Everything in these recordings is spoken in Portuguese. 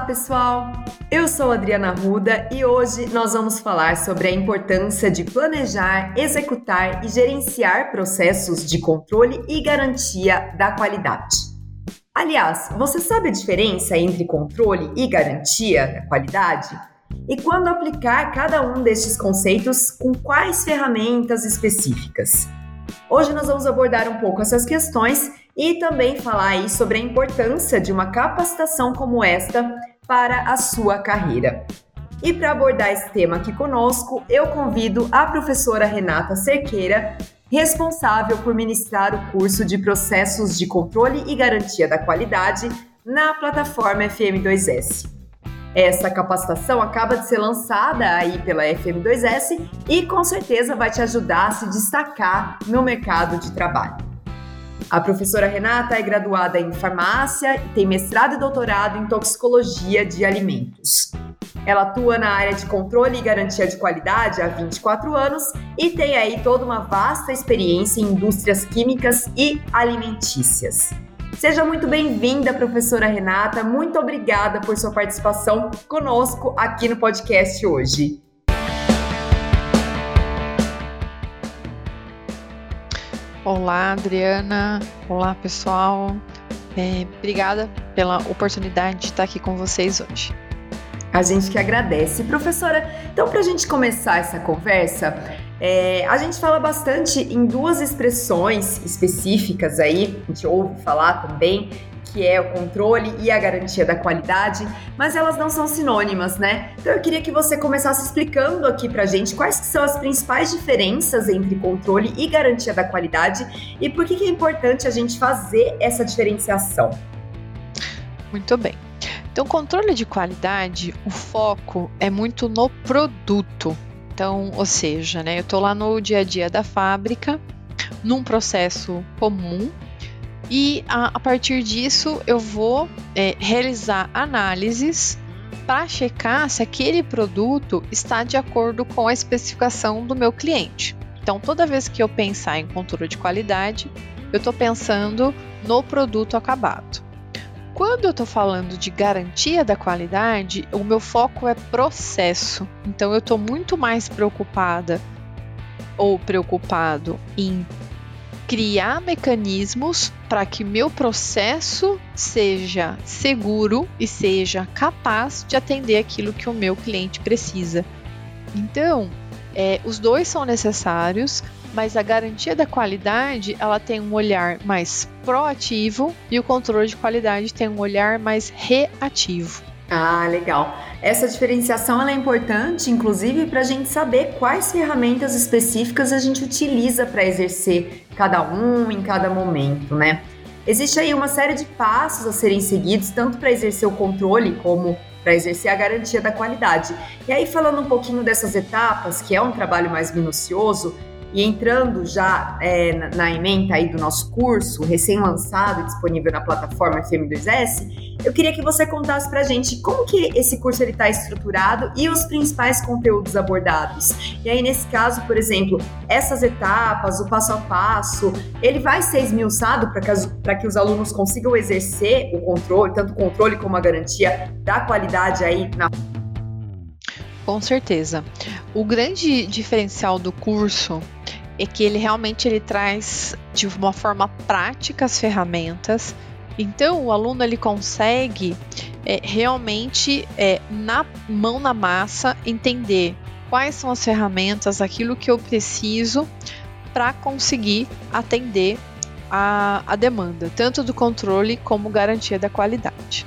Olá, pessoal! Eu sou Adriana Ruda e hoje nós vamos falar sobre a importância de planejar, executar e gerenciar processos de controle e garantia da qualidade. Aliás, você sabe a diferença entre controle e garantia da qualidade? E quando aplicar cada um destes conceitos com quais ferramentas específicas? Hoje nós vamos abordar um pouco essas questões e também falar aí sobre a importância de uma capacitação como esta para a sua carreira. E para abordar esse tema aqui conosco, eu convido a professora Renata Cerqueira, responsável por ministrar o curso de Processos de Controle e Garantia da Qualidade na plataforma FM2S. Essa capacitação acaba de ser lançada aí pela FM2S e com certeza vai te ajudar a se destacar no mercado de trabalho. A professora Renata é graduada em farmácia e tem mestrado e doutorado em toxicologia de alimentos. Ela atua na área de controle e garantia de qualidade há 24 anos e tem aí toda uma vasta experiência em indústrias químicas e alimentícias. Seja muito bem-vinda, professora Renata. Muito obrigada por sua participação conosco aqui no podcast hoje. Olá, Adriana. Olá, pessoal. É, obrigada pela oportunidade de estar aqui com vocês hoje. A gente que agradece. Professora, então, para a gente começar essa conversa, é, a gente fala bastante em duas expressões específicas aí, a gente ouve falar também, que é o controle e a garantia da qualidade, mas elas não são sinônimas, né? Então eu queria que você começasse explicando aqui pra gente quais são as principais diferenças entre controle e garantia da qualidade e por que, que é importante a gente fazer essa diferenciação. Muito bem. Então, controle de qualidade, o foco é muito no produto, então, ou seja, né, eu estou lá no dia a dia da fábrica, num processo comum, e a, a partir disso eu vou é, realizar análises para checar se aquele produto está de acordo com a especificação do meu cliente. Então, toda vez que eu pensar em controle de qualidade, eu estou pensando no produto acabado. Quando eu estou falando de garantia da qualidade, o meu foco é processo. Então eu estou muito mais preocupada ou preocupado em criar mecanismos para que meu processo seja seguro e seja capaz de atender aquilo que o meu cliente precisa. Então, é, os dois são necessários, mas a garantia da qualidade ela tem um olhar mais proativo e o controle de qualidade tem um olhar mais reativo. Ah, legal. Essa diferenciação é importante, inclusive, para a gente saber quais ferramentas específicas a gente utiliza para exercer cada um em cada momento, né? Existe aí uma série de passos a serem seguidos, tanto para exercer o controle como para exercer a garantia da qualidade. E aí, falando um pouquinho dessas etapas, que é um trabalho mais minucioso, e entrando já é, na, ementa aí do nosso curso, recém-lançado, disponível na plataforma FM2S, eu queria que você contasse pra gente como que esse curso está estruturado e os principais conteúdos abordados. E aí, nesse caso, por exemplo, essas etapas, o passo a passo, ele vai ser esmiuçado para que, que os alunos consigam exercer o controle, tanto o controle como a garantia da qualidade aí na com certeza. O grande diferencial do curso é que ele realmente ele traz de uma forma prática as ferramentas. Então o aluno ele consegue é, realmente é, na mão na massa entender quais são as ferramentas, aquilo que eu preciso para conseguir atender a, a demanda, tanto do controle como garantia da qualidade.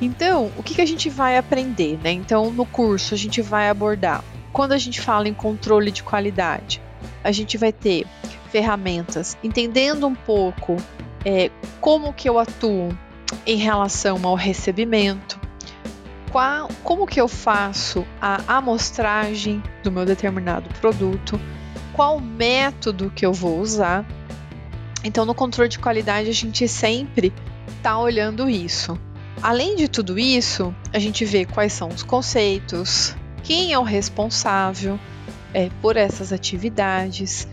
Então, o que, que a gente vai aprender? Né? Então, no curso, a gente vai abordar quando a gente fala em controle de qualidade, a gente vai ter ferramentas entendendo um pouco é, como que eu atuo em relação ao recebimento, qual, como que eu faço a amostragem do meu determinado produto, qual método que eu vou usar. Então, no controle de qualidade, a gente sempre está olhando isso. Além de tudo isso, a gente vê quais são os conceitos, quem é o responsável, é, por essas atividades.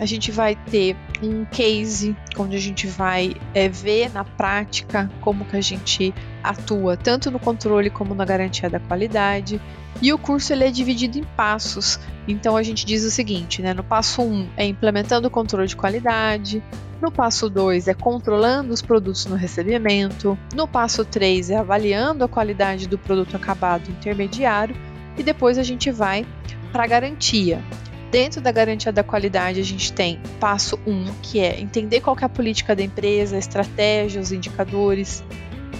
A gente vai ter um case onde a gente vai é, ver na prática como que a gente atua tanto no controle como na garantia da qualidade. E o curso ele é dividido em passos. Então a gente diz o seguinte, né? No passo 1 um, é implementando o controle de qualidade, no passo 2 é controlando os produtos no recebimento, no passo 3 é avaliando a qualidade do produto acabado intermediário e depois a gente vai para garantia. Dentro da garantia da qualidade, a gente tem passo 1, um, que é entender qual é a política da empresa, a estratégia, os indicadores.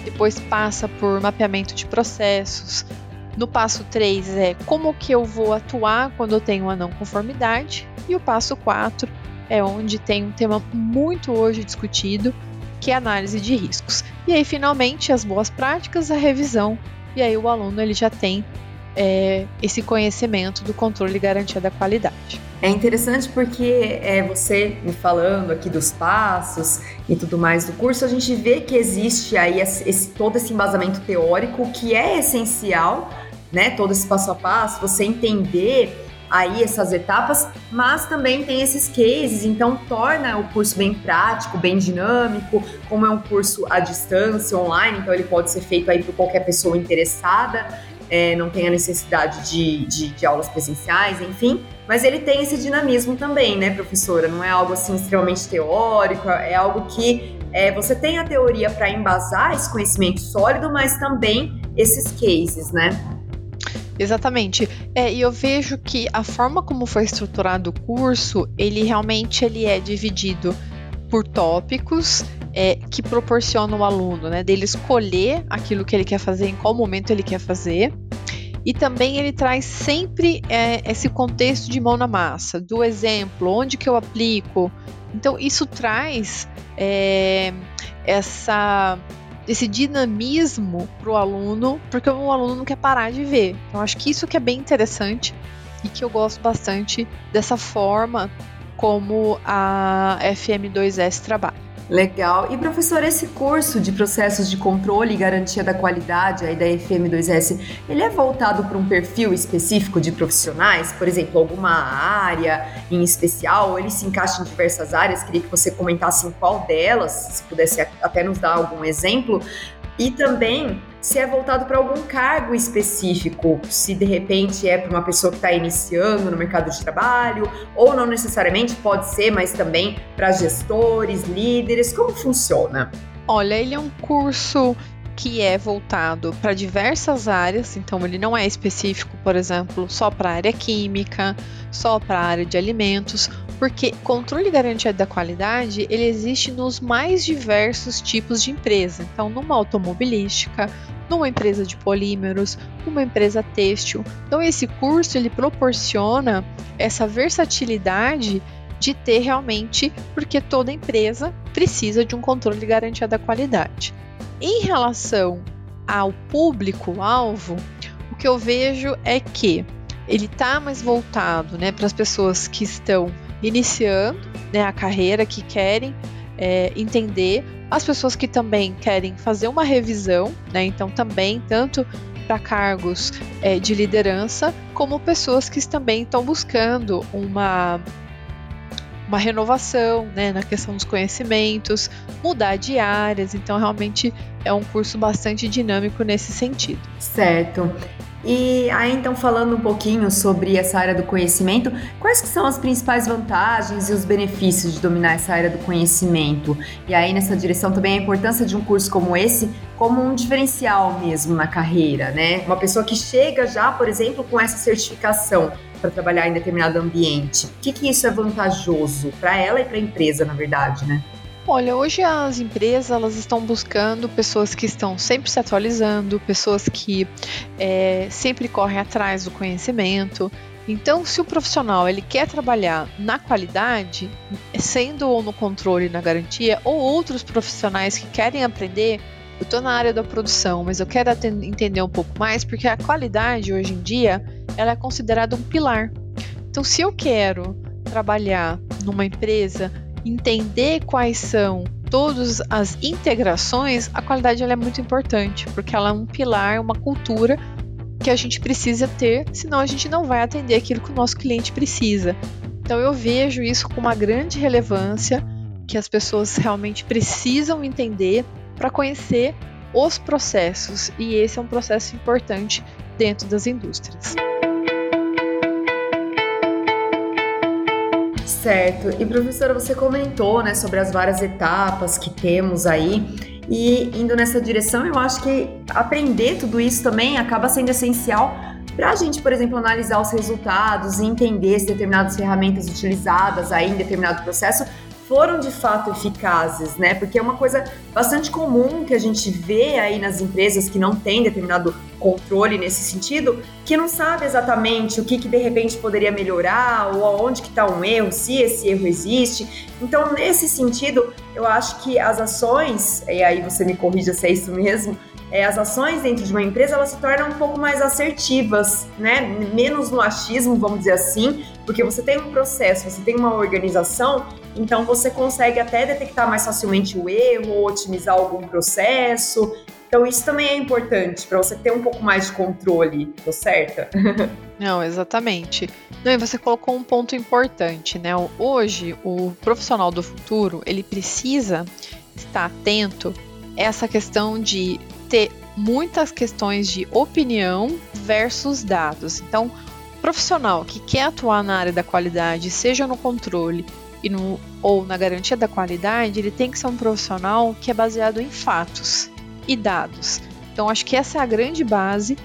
Depois passa por mapeamento de processos. No passo 3 é como que eu vou atuar quando eu tenho uma não conformidade. E o passo 4 é onde tem um tema muito hoje discutido, que é análise de riscos. E aí, finalmente, as boas práticas, a revisão. E aí o aluno ele já tem é, esse conhecimento do controle e garantia da qualidade. É interessante porque é, você me falando aqui dos passos e tudo mais do curso, a gente vê que existe aí esse, todo esse embasamento teórico que é essencial, né? Todo esse passo a passo, você entender aí essas etapas, mas também tem esses cases, então torna o curso bem prático, bem dinâmico, como é um curso à distância, online, então ele pode ser feito aí por qualquer pessoa interessada é, não tem a necessidade de, de, de, aulas presenciais, enfim. Mas ele tem esse dinamismo também, né, professora? Não é algo assim extremamente teórico, é algo que é, você tem a teoria para embasar esse conhecimento sólido, mas também esses cases, né? Exatamente. É, e eu vejo que a forma como foi estruturado o curso, ele realmente ele é dividido por tópicos é, que proporciona o aluno, né, dele escolher aquilo que ele quer fazer, em qual momento ele quer fazer. E também ele traz sempre é, esse contexto de mão na massa, do exemplo, onde que eu aplico. Então isso traz é, essa esse dinamismo para o aluno, porque o aluno não quer parar de ver. Então acho que isso que é bem interessante e que eu gosto bastante dessa forma como a FM2S trabalha. Legal. E professor, esse curso de processos de controle e garantia da qualidade aí da FM2S, ele é voltado para um perfil específico de profissionais? Por exemplo, alguma área em especial? Ou ele se encaixa em diversas áreas? Queria que você comentasse em qual delas, se pudesse até nos dar algum exemplo. E também se é voltado para algum cargo específico, se de repente é para uma pessoa que está iniciando no mercado de trabalho, ou não necessariamente pode ser, mas também para gestores, líderes, como funciona? Olha, ele é um curso que é voltado para diversas áreas, então ele não é específico, por exemplo, só para a área química, só para a área de alimentos, porque controle garantia da qualidade ele existe nos mais diversos tipos de empresa. Então, numa automobilística, numa empresa de polímeros, numa empresa têxtil. Então, esse curso ele proporciona essa versatilidade de ter realmente, porque toda empresa precisa de um controle garantia da qualidade. Em relação ao público-alvo, o que eu vejo é que ele está mais voltado né, para as pessoas que estão iniciando né, a carreira, que querem é, entender, as pessoas que também querem fazer uma revisão, né, então também tanto para cargos é, de liderança, como pessoas que também estão buscando uma uma renovação né, na questão dos conhecimentos, mudar de áreas, então realmente é um curso bastante dinâmico nesse sentido. Certo. E aí, então, falando um pouquinho sobre essa área do conhecimento, quais que são as principais vantagens e os benefícios de dominar essa área do conhecimento? E aí, nessa direção, também a importância de um curso como esse como um diferencial mesmo na carreira, né? Uma pessoa que chega já, por exemplo, com essa certificação para trabalhar em determinado ambiente. O que, que isso é vantajoso para ela e para a empresa, na verdade, né? Olha, hoje as empresas elas estão buscando pessoas que estão sempre se atualizando, pessoas que é, sempre correm atrás do conhecimento. Então, se o profissional ele quer trabalhar na qualidade, sendo ou no controle, na garantia, ou outros profissionais que querem aprender, eu estou na área da produção, mas eu quero entender um pouco mais, porque a qualidade hoje em dia ela é considerada um pilar. Então, se eu quero trabalhar numa empresa entender quais são todas as integrações, a qualidade é muito importante, porque ela é um pilar, uma cultura que a gente precisa ter, senão a gente não vai atender aquilo que o nosso cliente precisa. Então eu vejo isso com uma grande relevância que as pessoas realmente precisam entender para conhecer os processos, e esse é um processo importante dentro das indústrias. Certo. E professora, você comentou, né, sobre as várias etapas que temos aí. E indo nessa direção, eu acho que aprender tudo isso também acaba sendo essencial para a gente, por exemplo, analisar os resultados e entender se determinadas ferramentas utilizadas aí em determinado processo foram de fato eficazes, né? Porque é uma coisa bastante comum que a gente vê aí nas empresas que não tem determinado controle nesse sentido, que não sabe exatamente o que, que de repente poderia melhorar ou aonde que está um erro, se esse erro existe. Então, nesse sentido, eu acho que as ações, e aí você me corrija se é isso mesmo, é, as ações dentro de uma empresa elas se tornam um pouco mais assertivas, né? Menos no achismo, vamos dizer assim, porque você tem um processo, você tem uma organização, então você consegue até detectar mais facilmente o erro, otimizar algum processo. Então isso também é importante para você ter um pouco mais de controle, tô certa? Não, exatamente. Não, e você colocou um ponto importante, né? Hoje, o profissional do futuro, ele precisa estar atento a essa questão de ter muitas questões de opinião versus dados. Então, profissional que quer atuar na área da qualidade, seja no controle e no, ou na garantia da qualidade, ele tem que ser um profissional que é baseado em fatos e dados. Então, acho que essa é a grande base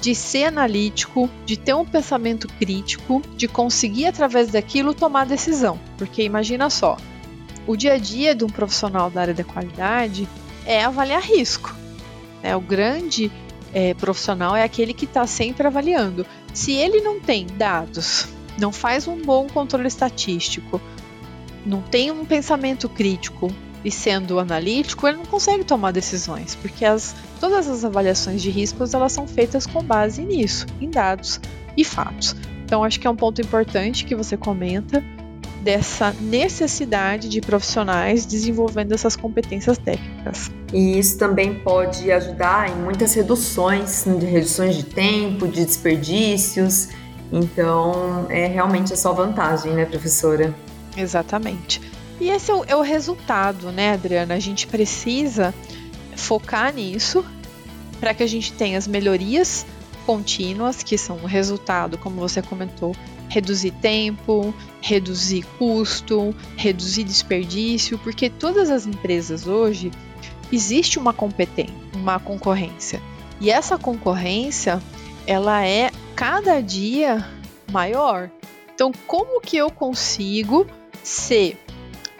de ser analítico, de ter um pensamento crítico, de conseguir através daquilo tomar decisão. Porque imagina só, o dia a dia de um profissional da área da qualidade é avaliar risco. Né? O grande é, profissional é aquele que está sempre avaliando. Se ele não tem dados, não faz um bom controle estatístico, não tem um pensamento crítico e sendo analítico, ele não consegue tomar decisões, porque as, todas as avaliações de riscos elas são feitas com base nisso, em dados e fatos. Então acho que é um ponto importante que você comenta dessa necessidade de profissionais desenvolvendo essas competências técnicas. E isso também pode ajudar em muitas reduções, de reduções de tempo, de desperdícios. Então, é realmente a sua vantagem, né, professora? Exatamente. E esse é o, é o resultado, né, Adriana? A gente precisa focar nisso para que a gente tenha as melhorias contínuas, que são o resultado, como você comentou, reduzir tempo, reduzir custo, reduzir desperdício, porque todas as empresas hoje existe uma competência, uma concorrência. E essa concorrência, ela é cada dia maior. Então, como que eu consigo ser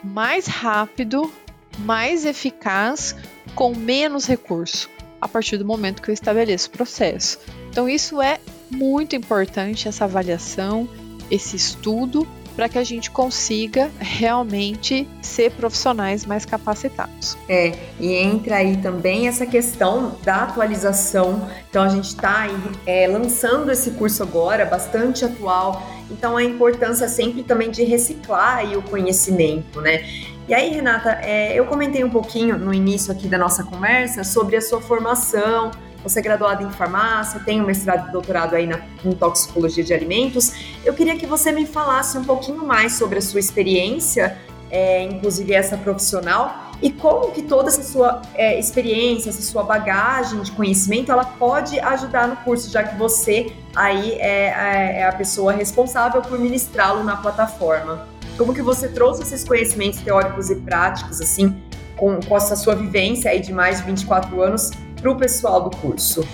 mais rápido, mais eficaz, com menos recurso? A partir do momento que eu estabeleço o processo. Então, isso é muito importante, essa avaliação, esse estudo, para que a gente consiga realmente ser profissionais mais capacitados. É, e entra aí também essa questão da atualização. Então a gente está é, lançando esse curso agora, bastante atual. Então a importância sempre também de reciclar o conhecimento, né? E aí, Renata, é, eu comentei um pouquinho no início aqui da nossa conversa sobre a sua formação, você é graduada em farmácia, tem um mestrado e doutorado aí na, em toxicologia de alimentos. Eu queria que você me falasse um pouquinho mais sobre a sua experiência, é, inclusive essa profissional, e como que toda essa sua é, experiência, essa sua bagagem de conhecimento, ela pode ajudar no curso, já que você aí é, é, é a pessoa responsável por ministrá-lo na plataforma. Como que você trouxe esses conhecimentos teóricos e práticos, assim, com, com essa sua vivência aí de mais de 24 anos para o pessoal do curso?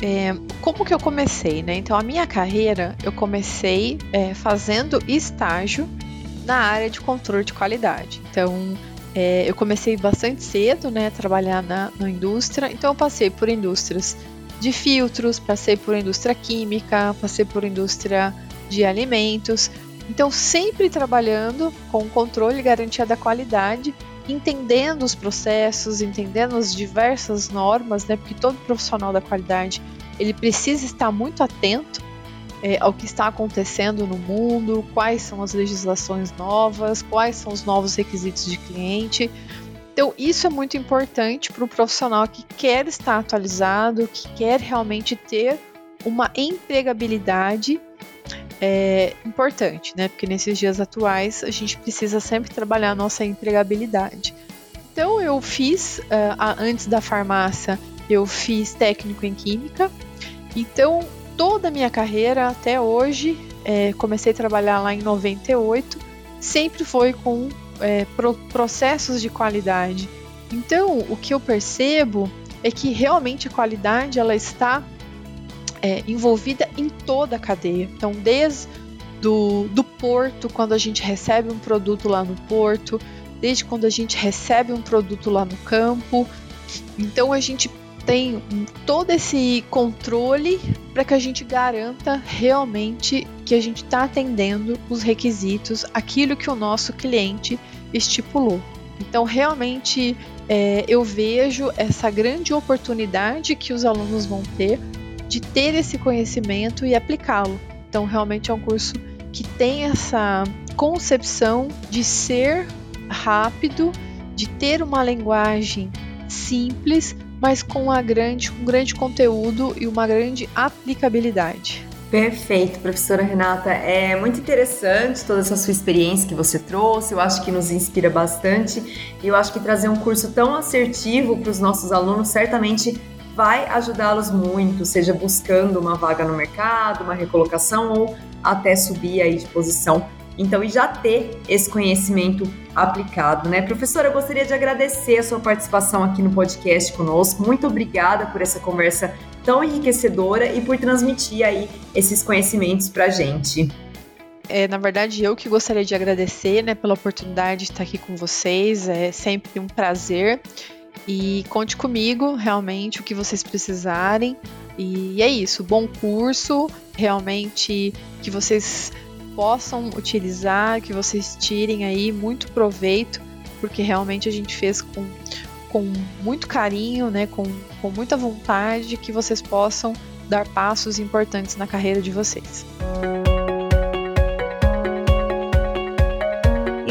É, como que eu comecei, né? Então, a minha carreira, eu comecei é, fazendo estágio na área de controle de qualidade. Então, é, eu comecei bastante cedo, né, a trabalhar na, na indústria. Então, eu passei por indústrias de filtros, passei por indústria química, passei por indústria de alimentos. Então, sempre trabalhando com controle e garantia da qualidade entendendo os processos, entendendo as diversas normas, né? Porque todo profissional da qualidade ele precisa estar muito atento é, ao que está acontecendo no mundo, quais são as legislações novas, quais são os novos requisitos de cliente. Então, isso é muito importante para o profissional que quer estar atualizado, que quer realmente ter uma empregabilidade é importante, né? Porque nesses dias atuais a gente precisa sempre trabalhar a nossa empregabilidade. Então eu fiz, uh, antes da farmácia, eu fiz técnico em química. Então toda a minha carreira até hoje, é, comecei a trabalhar lá em 98, sempre foi com é, pro, processos de qualidade. Então o que eu percebo é que realmente a qualidade ela está é, envolvida em toda a cadeia. Então, desde do, do porto, quando a gente recebe um produto lá no porto, desde quando a gente recebe um produto lá no campo. Então, a gente tem todo esse controle para que a gente garanta realmente que a gente está atendendo os requisitos, aquilo que o nosso cliente estipulou. Então, realmente, é, eu vejo essa grande oportunidade que os alunos vão ter de ter esse conhecimento e aplicá-lo. Então, realmente é um curso que tem essa concepção de ser rápido, de ter uma linguagem simples, mas com uma grande, um grande conteúdo e uma grande aplicabilidade. Perfeito, professora Renata. É muito interessante toda essa sua experiência que você trouxe. Eu acho que nos inspira bastante. E eu acho que trazer um curso tão assertivo para os nossos alunos certamente vai ajudá-los muito, seja buscando uma vaga no mercado, uma recolocação ou até subir aí de posição. Então, e já ter esse conhecimento aplicado, né? Professora, eu gostaria de agradecer a sua participação aqui no podcast conosco. Muito obrigada por essa conversa tão enriquecedora e por transmitir aí esses conhecimentos para a gente. É, na verdade, eu que gostaria de agradecer né, pela oportunidade de estar aqui com vocês. É sempre um prazer. E conte comigo, realmente, o que vocês precisarem. E é isso, bom curso, realmente que vocês possam utilizar, que vocês tirem aí muito proveito, porque realmente a gente fez com, com muito carinho, né, com, com muita vontade, que vocês possam dar passos importantes na carreira de vocês.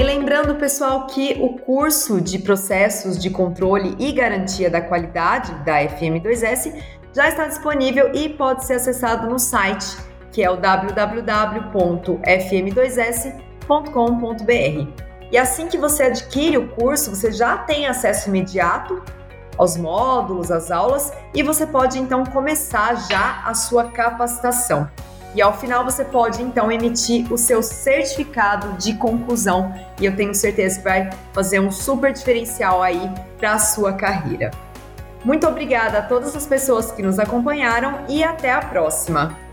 lembrando, pessoal, que o curso de processos de controle e garantia da qualidade da FM2S já está disponível e pode ser acessado no site, que é o www.fm2s.com.br. E assim que você adquire o curso, você já tem acesso imediato aos módulos, às aulas, e você pode então começar já a sua capacitação. E ao final você pode então emitir o seu certificado de conclusão e eu tenho certeza que vai fazer um super diferencial aí para a sua carreira. Muito obrigada a todas as pessoas que nos acompanharam e até a próxima.